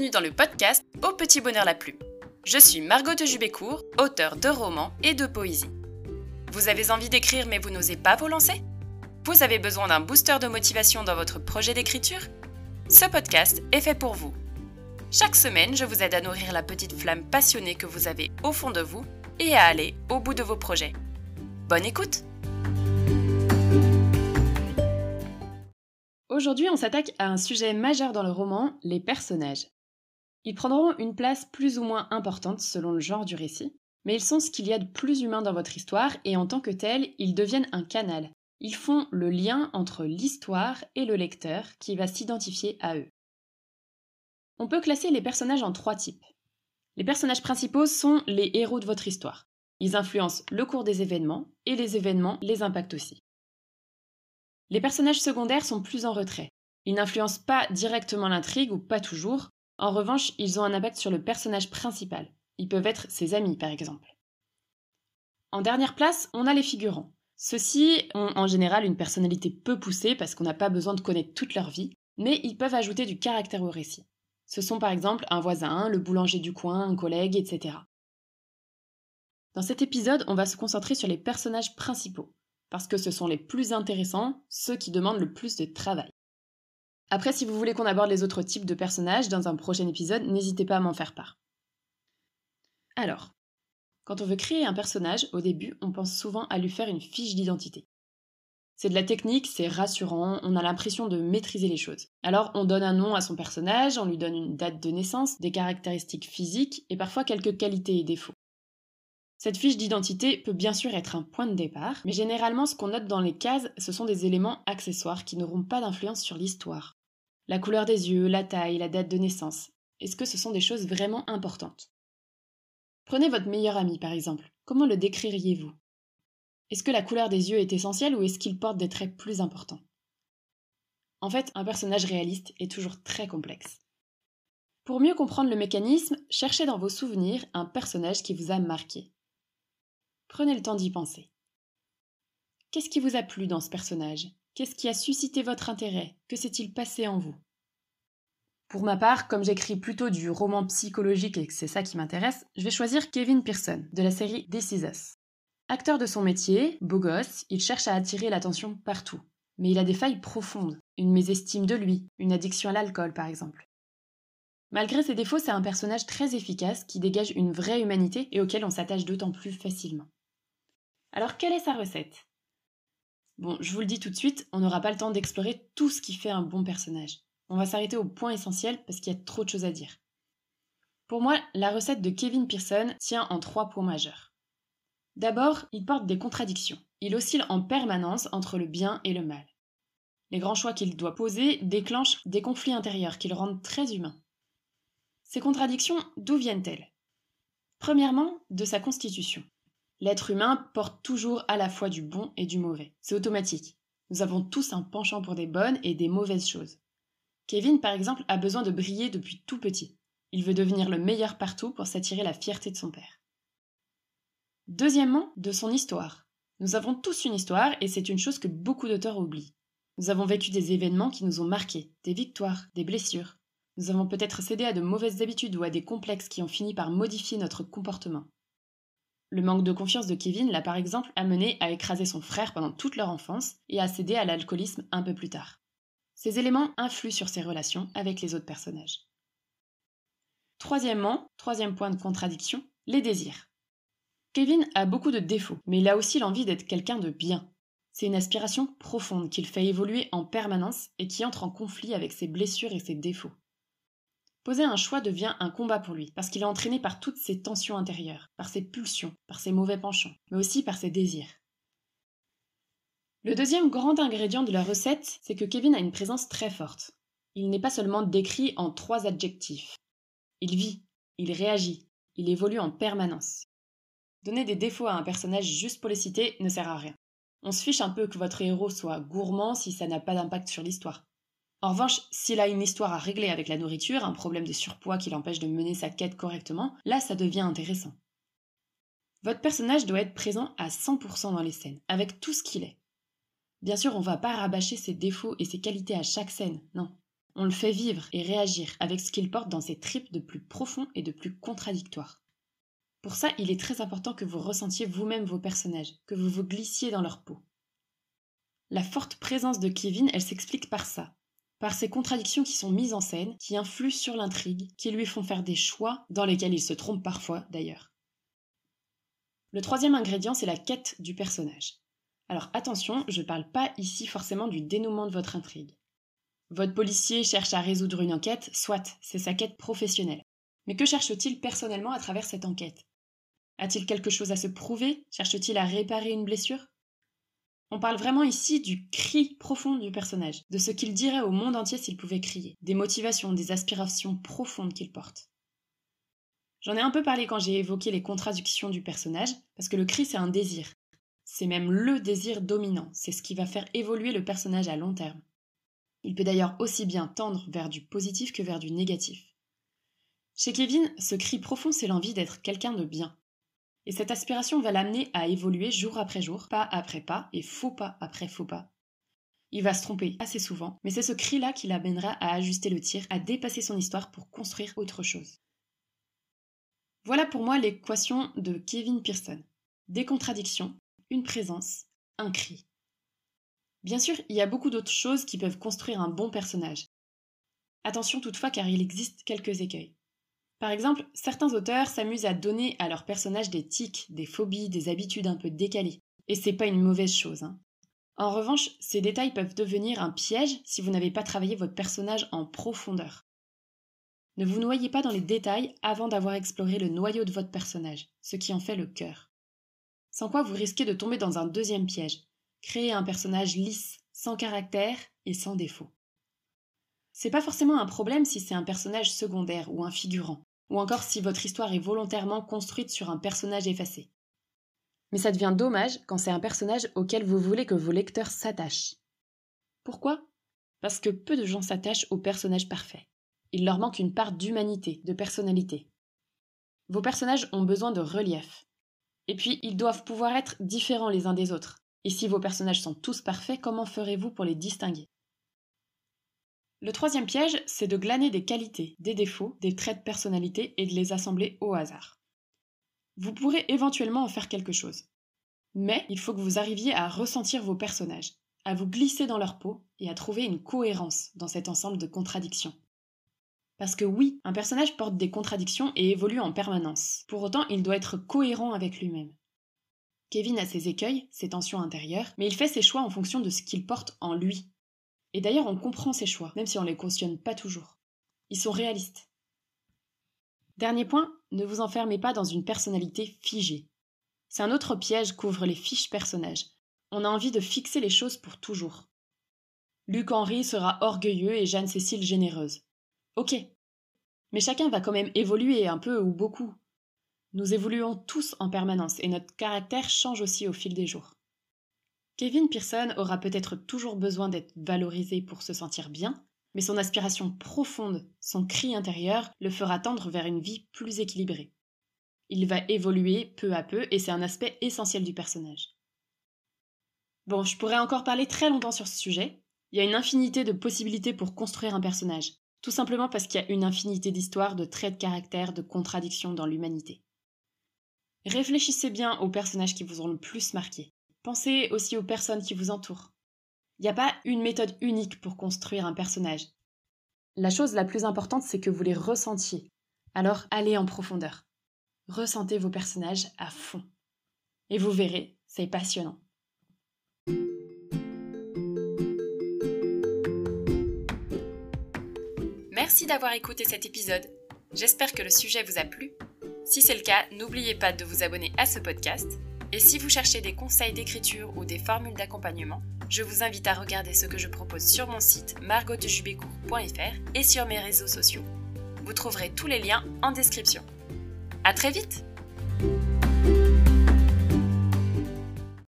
bienvenue dans le podcast Au petit bonheur la plume. Je suis Margot de Jubécourt, auteure de romans et de poésie. Vous avez envie d'écrire mais vous n'osez pas vous lancer? Vous avez besoin d'un booster de motivation dans votre projet d'écriture? Ce podcast est fait pour vous. Chaque semaine, je vous aide à nourrir la petite flamme passionnée que vous avez au fond de vous et à aller au bout de vos projets. Bonne écoute Aujourd'hui, on s'attaque à un sujet majeur dans le roman, les personnages. Ils prendront une place plus ou moins importante selon le genre du récit, mais ils sont ce qu'il y a de plus humain dans votre histoire et en tant que tels, ils deviennent un canal. Ils font le lien entre l'histoire et le lecteur qui va s'identifier à eux. On peut classer les personnages en trois types. Les personnages principaux sont les héros de votre histoire. Ils influencent le cours des événements et les événements les impactent aussi. Les personnages secondaires sont plus en retrait. Ils n'influencent pas directement l'intrigue ou pas toujours. En revanche, ils ont un impact sur le personnage principal. Ils peuvent être ses amis, par exemple. En dernière place, on a les figurants. Ceux-ci ont en général une personnalité peu poussée parce qu'on n'a pas besoin de connaître toute leur vie, mais ils peuvent ajouter du caractère au récit. Ce sont par exemple un voisin, le boulanger du coin, un collègue, etc. Dans cet épisode, on va se concentrer sur les personnages principaux parce que ce sont les plus intéressants, ceux qui demandent le plus de travail. Après, si vous voulez qu'on aborde les autres types de personnages dans un prochain épisode, n'hésitez pas à m'en faire part. Alors, quand on veut créer un personnage, au début, on pense souvent à lui faire une fiche d'identité. C'est de la technique, c'est rassurant, on a l'impression de maîtriser les choses. Alors on donne un nom à son personnage, on lui donne une date de naissance, des caractéristiques physiques et parfois quelques qualités et défauts. Cette fiche d'identité peut bien sûr être un point de départ, mais généralement ce qu'on note dans les cases, ce sont des éléments accessoires qui n'auront pas d'influence sur l'histoire. La couleur des yeux, la taille, la date de naissance. Est-ce que ce sont des choses vraiment importantes? Prenez votre meilleur ami par exemple. Comment le décririez-vous? Est-ce que la couleur des yeux est essentielle ou est-ce qu'il porte des traits plus importants? En fait, un personnage réaliste est toujours très complexe. Pour mieux comprendre le mécanisme, cherchez dans vos souvenirs un personnage qui vous a marqué. Prenez le temps d'y penser. Qu'est-ce qui vous a plu dans ce personnage? Qu'est-ce qui a suscité votre intérêt? Que s'est-il passé en vous? Pour ma part, comme j'écris plutôt du roman psychologique et que c'est ça qui m'intéresse, je vais choisir Kevin Pearson de la série This. Acteur de son métier, beau gosse, il cherche à attirer l'attention partout. Mais il a des failles profondes, une mésestime de lui, une addiction à l'alcool par exemple. Malgré ses défauts, c'est un personnage très efficace qui dégage une vraie humanité et auquel on s'attache d'autant plus facilement. Alors quelle est sa recette? Bon, je vous le dis tout de suite, on n'aura pas le temps d'explorer tout ce qui fait un bon personnage. On va s'arrêter au point essentiel parce qu'il y a trop de choses à dire. Pour moi, la recette de Kevin Pearson tient en trois points majeurs. D'abord, il porte des contradictions. Il oscille en permanence entre le bien et le mal. Les grands choix qu'il doit poser déclenchent des conflits intérieurs qui le rendent très humain. Ces contradictions, d'où viennent-elles? Premièrement, de sa constitution. L'être humain porte toujours à la fois du bon et du mauvais. C'est automatique. Nous avons tous un penchant pour des bonnes et des mauvaises choses. Kevin, par exemple, a besoin de briller depuis tout petit. Il veut devenir le meilleur partout pour s'attirer la fierté de son père. Deuxièmement, de son histoire. Nous avons tous une histoire et c'est une chose que beaucoup d'auteurs oublient. Nous avons vécu des événements qui nous ont marqués, des victoires, des blessures. Nous avons peut-être cédé à de mauvaises habitudes ou à des complexes qui ont fini par modifier notre comportement. Le manque de confiance de Kevin l'a par exemple amené à écraser son frère pendant toute leur enfance et à céder à l'alcoolisme un peu plus tard. Ces éléments influent sur ses relations avec les autres personnages. Troisièmement, troisième point de contradiction, les désirs. Kevin a beaucoup de défauts, mais il a aussi l'envie d'être quelqu'un de bien. C'est une aspiration profonde qu'il fait évoluer en permanence et qui entre en conflit avec ses blessures et ses défauts. Poser un choix devient un combat pour lui, parce qu'il est entraîné par toutes ses tensions intérieures, par ses pulsions, par ses mauvais penchants, mais aussi par ses désirs. Le deuxième grand ingrédient de la recette, c'est que Kevin a une présence très forte. Il n'est pas seulement décrit en trois adjectifs. Il vit, il réagit, il évolue en permanence. Donner des défauts à un personnage juste pour les citer ne sert à rien. On se fiche un peu que votre héros soit gourmand si ça n'a pas d'impact sur l'histoire. En revanche, s'il a une histoire à régler avec la nourriture, un problème de surpoids qui l'empêche de mener sa quête correctement, là ça devient intéressant. Votre personnage doit être présent à 100% dans les scènes, avec tout ce qu'il est. Bien sûr, on va pas rabâcher ses défauts et ses qualités à chaque scène, non. On le fait vivre et réagir avec ce qu'il porte dans ses tripes de plus profond et de plus contradictoire. Pour ça, il est très important que vous ressentiez vous-même vos personnages, que vous vous glissiez dans leur peau. La forte présence de Kevin, elle s'explique par ça, par ces contradictions qui sont mises en scène, qui influent sur l'intrigue, qui lui font faire des choix dans lesquels il se trompe parfois d'ailleurs. Le troisième ingrédient, c'est la quête du personnage. Alors attention, je ne parle pas ici forcément du dénouement de votre intrigue. Votre policier cherche à résoudre une enquête, soit, c'est sa quête professionnelle. Mais que cherche-t-il personnellement à travers cette enquête? A-t-il quelque chose à se prouver? Cherche-t-il à réparer une blessure? On parle vraiment ici du cri profond du personnage, de ce qu'il dirait au monde entier s'il pouvait crier, des motivations, des aspirations profondes qu'il porte. J'en ai un peu parlé quand j'ai évoqué les contradictions du personnage, parce que le cri c'est un désir. C'est même le désir dominant, c'est ce qui va faire évoluer le personnage à long terme. Il peut d'ailleurs aussi bien tendre vers du positif que vers du négatif. Chez Kevin, ce cri profond c'est l'envie d'être quelqu'un de bien. Et cette aspiration va l'amener à évoluer jour après jour, pas après pas et faux pas après faux pas. Il va se tromper assez souvent, mais c'est ce cri-là qui l'amènera à ajuster le tir, à dépasser son histoire pour construire autre chose. Voilà pour moi l'équation de Kevin Pearson. Des contradictions, une présence, un cri. Bien sûr, il y a beaucoup d'autres choses qui peuvent construire un bon personnage. Attention toutefois car il existe quelques écueils. Par exemple, certains auteurs s'amusent à donner à leurs personnages des tics, des phobies, des habitudes un peu décalées. Et c'est pas une mauvaise chose. Hein. En revanche, ces détails peuvent devenir un piège si vous n'avez pas travaillé votre personnage en profondeur. Ne vous noyez pas dans les détails avant d'avoir exploré le noyau de votre personnage, ce qui en fait le cœur. Sans quoi vous risquez de tomber dans un deuxième piège, créer un personnage lisse, sans caractère et sans défaut. C'est pas forcément un problème si c'est un personnage secondaire ou un figurant, ou encore si votre histoire est volontairement construite sur un personnage effacé. Mais ça devient dommage quand c'est un personnage auquel vous voulez que vos lecteurs s'attachent. Pourquoi? Parce que peu de gens s'attachent au personnage parfait. Il leur manque une part d'humanité, de personnalité. Vos personnages ont besoin de relief. Et puis, ils doivent pouvoir être différents les uns des autres. Et si vos personnages sont tous parfaits, comment ferez-vous pour les distinguer? Le troisième piège, c'est de glaner des qualités, des défauts, des traits de personnalité et de les assembler au hasard. Vous pourrez éventuellement en faire quelque chose. Mais il faut que vous arriviez à ressentir vos personnages, à vous glisser dans leur peau et à trouver une cohérence dans cet ensemble de contradictions. Parce que oui, un personnage porte des contradictions et évolue en permanence. Pour autant, il doit être cohérent avec lui-même. Kevin a ses écueils, ses tensions intérieures, mais il fait ses choix en fonction de ce qu'il porte en lui. Et d'ailleurs, on comprend ses choix, même si on ne les cautionne pas toujours. Ils sont réalistes. Dernier point, ne vous enfermez pas dans une personnalité figée. C'est un autre piège qu'ouvrent les fiches personnages. On a envie de fixer les choses pour toujours. Luc Henry sera orgueilleux et Jeanne-Cécile généreuse. Ok. Mais chacun va quand même évoluer un peu ou beaucoup. Nous évoluons tous en permanence et notre caractère change aussi au fil des jours. Kevin Pearson aura peut-être toujours besoin d'être valorisé pour se sentir bien, mais son aspiration profonde, son cri intérieur, le fera tendre vers une vie plus équilibrée. Il va évoluer peu à peu et c'est un aspect essentiel du personnage. Bon, je pourrais encore parler très longtemps sur ce sujet. Il y a une infinité de possibilités pour construire un personnage. Tout simplement parce qu'il y a une infinité d'histoires, de traits de caractère, de contradictions dans l'humanité. Réfléchissez bien aux personnages qui vous ont le plus marqué. Pensez aussi aux personnes qui vous entourent. Il n'y a pas une méthode unique pour construire un personnage. La chose la plus importante, c'est que vous les ressentiez. Alors allez en profondeur. Ressentez vos personnages à fond. Et vous verrez, c'est passionnant. Merci d'avoir écouté cet épisode. J'espère que le sujet vous a plu. Si c'est le cas, n'oubliez pas de vous abonner à ce podcast. Et si vous cherchez des conseils d'écriture ou des formules d'accompagnement, je vous invite à regarder ce que je propose sur mon site margotejubécourt.fr et sur mes réseaux sociaux. Vous trouverez tous les liens en description. À très vite!